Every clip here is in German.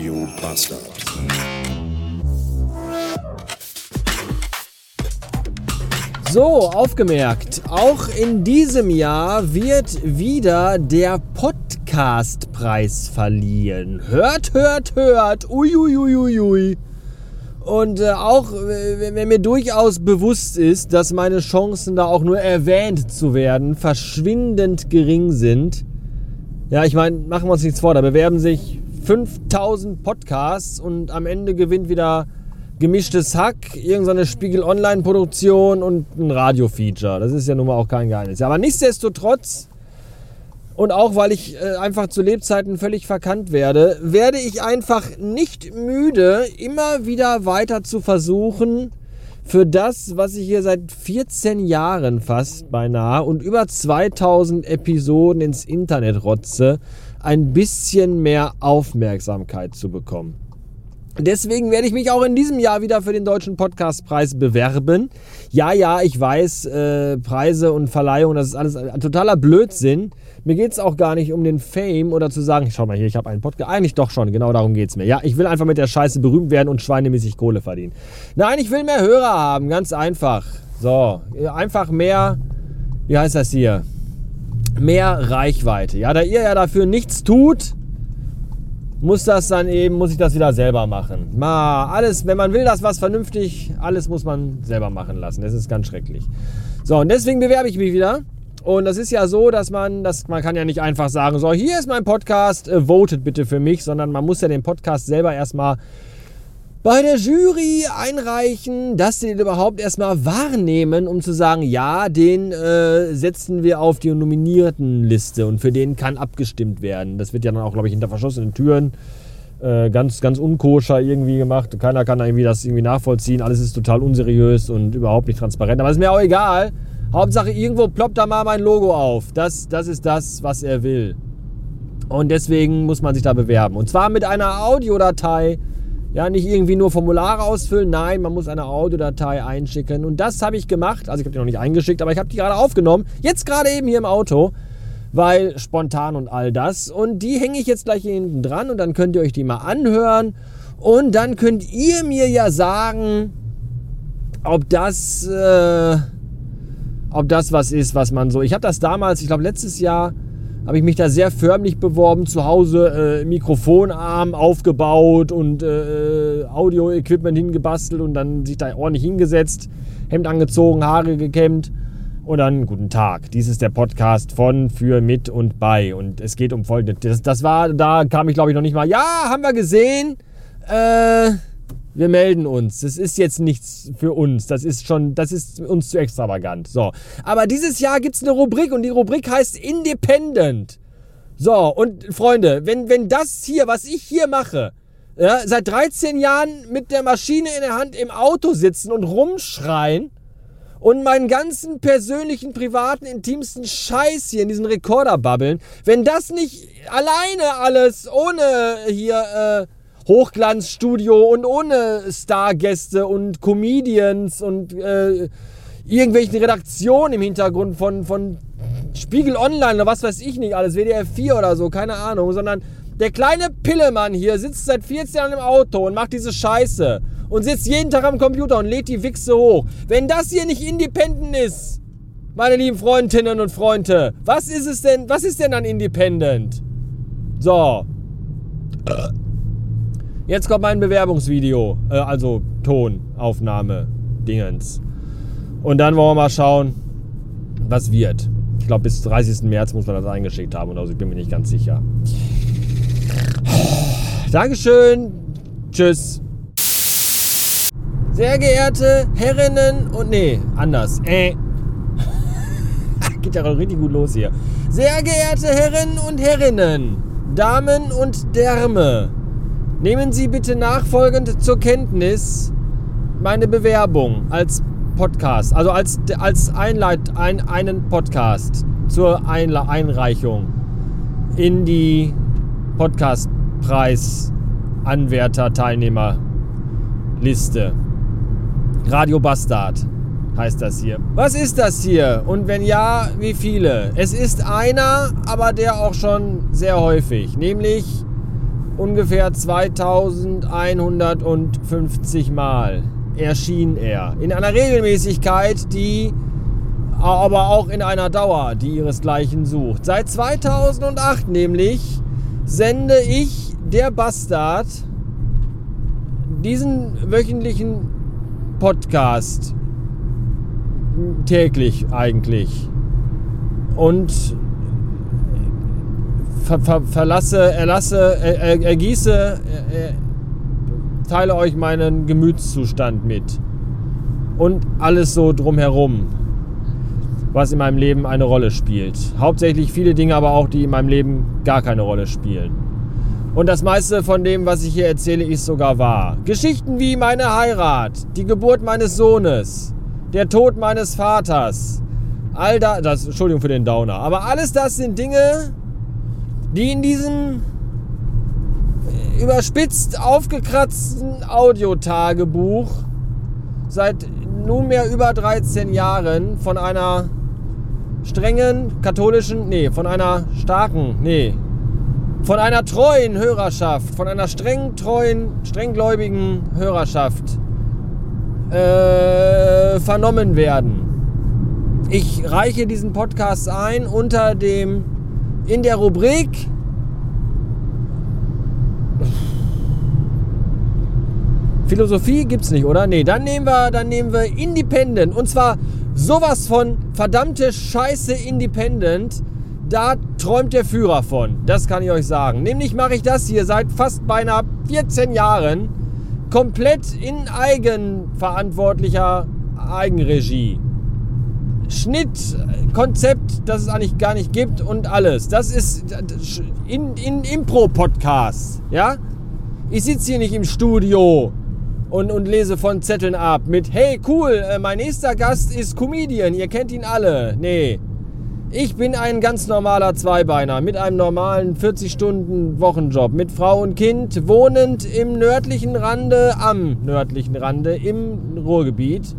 Radio Bastard. So, aufgemerkt, auch in diesem Jahr wird wieder der Podcastpreis verliehen. Hört, hört, hört. Uiuiuiui. Ui, ui, ui. Und äh, auch wenn mir durchaus bewusst ist, dass meine Chancen da auch nur erwähnt zu werden verschwindend gering sind. Ja, ich meine, machen wir uns nichts vor, da bewerben sich 5000 Podcasts und am Ende gewinnt wieder gemischtes Hack, irgendeine Spiegel Online Produktion und ein Radio-Feature. Das ist ja nun mal auch kein Geheimnis. Aber nichtsdestotrotz und auch weil ich äh, einfach zu Lebzeiten völlig verkannt werde, werde ich einfach nicht müde, immer wieder weiter zu versuchen, für das, was ich hier seit 14 Jahren fast beinahe und über 2000 Episoden ins Internet rotze, ein bisschen mehr Aufmerksamkeit zu bekommen. Deswegen werde ich mich auch in diesem Jahr wieder für den Deutschen Podcastpreis bewerben. Ja, ja, ich weiß, äh, Preise und Verleihung, das ist alles totaler Blödsinn. Mir geht es auch gar nicht um den Fame oder zu sagen, schau mal hier, ich habe einen Podcast. Eigentlich doch schon, genau darum geht es mir. Ja, ich will einfach mit der Scheiße berühmt werden und schweinemäßig Kohle verdienen. Nein, ich will mehr Hörer haben, ganz einfach. So, einfach mehr, wie heißt das hier? Mehr Reichweite. Ja, da ihr ja dafür nichts tut, muss das dann eben, muss ich das wieder selber machen. Ma, alles, wenn man will, dass was vernünftig, alles muss man selber machen lassen. Das ist ganz schrecklich. So, und deswegen bewerbe ich mich wieder. Und das ist ja so, dass man, das, man kann ja nicht einfach sagen, so, hier ist mein Podcast, äh, votet bitte für mich, sondern man muss ja den Podcast selber erstmal bei der Jury einreichen, dass sie den überhaupt erstmal wahrnehmen, um zu sagen, ja, den äh, setzen wir auf die Nominiertenliste und für den kann abgestimmt werden. Das wird ja dann auch, glaube ich, hinter verschlossenen Türen äh, ganz, ganz unkoscher irgendwie gemacht. Keiner kann irgendwie das irgendwie nachvollziehen. Alles ist total unseriös und überhaupt nicht transparent. Aber ist mir auch egal. Hauptsache, irgendwo ploppt da mal mein Logo auf. Das, das ist das, was er will. Und deswegen muss man sich da bewerben. Und zwar mit einer Audiodatei ja, nicht irgendwie nur Formulare ausfüllen, nein, man muss eine Audiodatei einschicken. Und das habe ich gemacht. Also ich habe die noch nicht eingeschickt, aber ich habe die gerade aufgenommen. Jetzt gerade eben hier im Auto, weil spontan und all das. Und die hänge ich jetzt gleich hier hinten dran und dann könnt ihr euch die mal anhören. Und dann könnt ihr mir ja sagen, ob das, äh, ob das was ist, was man so. Ich habe das damals, ich glaube letztes Jahr habe ich mich da sehr förmlich beworben, zu Hause äh, Mikrofonarm aufgebaut und äh, Audio-Equipment hingebastelt und dann sich da ordentlich hingesetzt, Hemd angezogen, Haare gekämmt und dann guten Tag. Dies ist der Podcast von, für, mit und bei und es geht um folgendes. Das, das war, da kam ich glaube ich noch nicht mal, ja, haben wir gesehen, äh, wir melden uns. Das ist jetzt nichts für uns. Das ist schon, das ist uns zu extravagant. So. Aber dieses Jahr gibt es eine Rubrik und die Rubrik heißt Independent. So, und Freunde, wenn, wenn das hier, was ich hier mache, ja, seit 13 Jahren mit der Maschine in der Hand im Auto sitzen und rumschreien und meinen ganzen persönlichen, privaten, intimsten Scheiß hier in diesen Rekorder babbeln, wenn das nicht alleine alles ohne hier, äh, Hochglanzstudio und ohne Stargäste und Comedians und äh, irgendwelchen Redaktionen im Hintergrund von, von Spiegel Online oder was weiß ich nicht alles, WDR 4 oder so, keine Ahnung, sondern der kleine Pillemann hier sitzt seit 14 Jahren im Auto und macht diese Scheiße und sitzt jeden Tag am Computer und lädt die Wichse hoch. Wenn das hier nicht independent ist, meine lieben Freundinnen und Freunde, was ist es denn, was ist denn dann independent? So. Jetzt kommt mein Bewerbungsvideo, äh, also Tonaufnahme, Dingens. Und dann wollen wir mal schauen, was wird. Ich glaube, bis 30. März muss man das eingeschickt haben oder so. Ich bin mir nicht ganz sicher. Dankeschön. Tschüss. Sehr geehrte Herrinnen und nee, anders. Äh. Geht ja richtig gut los hier. Sehr geehrte Herren und Herrinnen, Damen und Därme. Nehmen Sie bitte nachfolgend zur Kenntnis meine Bewerbung als Podcast, also als, als Einleit, ein, einen Podcast zur Einla Einreichung in die Podcastpreis-Anwärter-Teilnehmerliste. Radio Bastard heißt das hier. Was ist das hier? Und wenn ja, wie viele? Es ist einer, aber der auch schon sehr häufig, nämlich ungefähr 2150 Mal erschien er. In einer Regelmäßigkeit, die aber auch in einer Dauer, die ihresgleichen sucht. Seit 2008 nämlich sende ich, der Bastard, diesen wöchentlichen Podcast täglich eigentlich. Und ver, ver, verlasse, erlasse, er, er, ergieße, er, teile euch meinen Gemütszustand mit. Und alles so drumherum, was in meinem Leben eine Rolle spielt. Hauptsächlich viele Dinge, aber auch die in meinem Leben gar keine Rolle spielen. Und das meiste von dem, was ich hier erzähle, ist sogar wahr. Geschichten wie meine Heirat, die Geburt meines Sohnes, der Tod meines Vaters, all das, das Entschuldigung für den Downer, aber alles das sind Dinge, die in diesem überspitzt aufgekratzten Audiotagebuch seit nunmehr über 13 Jahren von einer strengen katholischen, nee, von einer starken, nee, von einer treuen Hörerschaft, von einer streng treuen, strenggläubigen Hörerschaft äh, vernommen werden. Ich reiche diesen Podcast ein unter dem in der Rubrik Philosophie gibt's nicht, oder? Nee, dann nehmen wir, dann nehmen wir Independent und zwar sowas von verdammte Scheiße Independent. Da träumt der Führer von. Das kann ich euch sagen. Nämlich mache ich das hier seit fast beinahe 14 Jahren komplett in eigenverantwortlicher Eigenregie. Schnitt, Konzept, das es eigentlich gar nicht gibt und alles. Das ist in, in Impro-Podcast. Ja? Ich sitze hier nicht im Studio und, und lese von Zetteln ab mit Hey cool, äh, mein nächster Gast ist Comedian, ihr kennt ihn alle. Nee. Ich bin ein ganz normaler Zweibeiner mit einem normalen 40-Stunden-Wochenjob mit Frau und Kind, wohnend im nördlichen Rande, am nördlichen Rande im Ruhrgebiet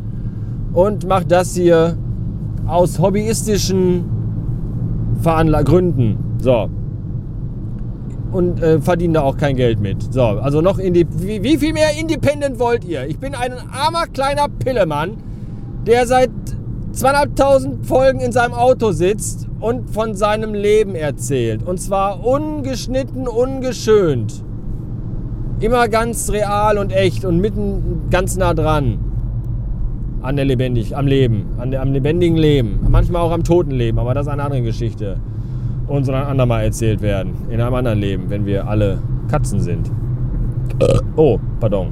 und mache das hier aus hobbyistischen Veranla Gründen. So. Und äh, verdiene da auch kein Geld mit. So, also noch in die. Wie, wie viel mehr Independent wollt ihr? Ich bin ein armer kleiner Pillemann, der seit zweieinhalbtausend Folgen in seinem Auto sitzt und von seinem Leben erzählt. Und zwar ungeschnitten, ungeschönt. Immer ganz real und echt und mitten ganz nah dran an der lebendig, am Leben, an der, am lebendigen Leben, manchmal auch am toten Leben, aber das ist eine andere Geschichte. Und soll ein andermal erzählt werden, in einem anderen Leben, wenn wir alle Katzen sind. Oh, pardon.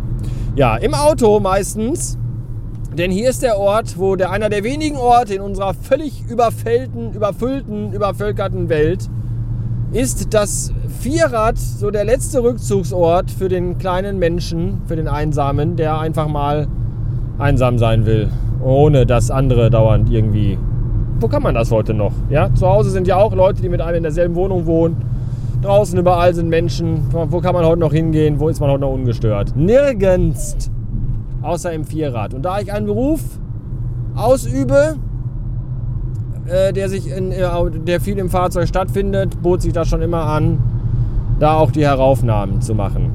Ja, im Auto meistens, denn hier ist der Ort, wo der einer der wenigen Orte in unserer völlig überfüllten, überfüllten, übervölkerten Welt ist das Vierrad so der letzte Rückzugsort für den kleinen Menschen, für den Einsamen, der einfach mal einsam sein will, ohne dass andere dauernd irgendwie. Wo kann man das heute noch? Ja, zu Hause sind ja auch Leute, die mit einem in derselben Wohnung wohnen. Draußen überall sind Menschen. Wo kann man heute noch hingehen? Wo ist man heute noch ungestört? Nirgends. Außer im Vierrad. Und da ich einen Beruf ausübe, äh, der, sich in, äh, der viel im Fahrzeug stattfindet, bot sich das schon immer an, da auch die Heraufnahmen zu machen.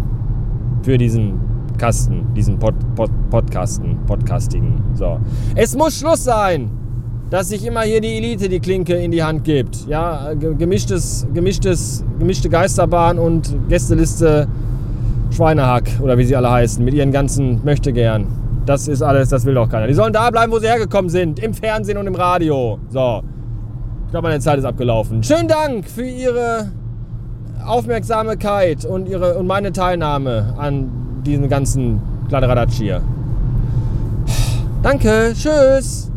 Für diesen Kasten, diesen Pod, Pod, Podcasten, Podcastigen. So. Es muss Schluss sein, dass sich immer hier die Elite die Klinke in die Hand gibt. Ja, gemischtes, gemischtes, gemischte Geisterbahn und Gästeliste Schweinehack oder wie sie alle heißen, mit ihren ganzen Möchtegern. Das ist alles, das will doch keiner. Die sollen da bleiben, wo sie hergekommen sind, im Fernsehen und im Radio. So. Ich glaube, meine Zeit ist abgelaufen. Schönen Dank für Ihre Aufmerksamkeit und, ihre, und meine Teilnahme an diesen ganzen Kladderadatsch hier. Danke, tschüss.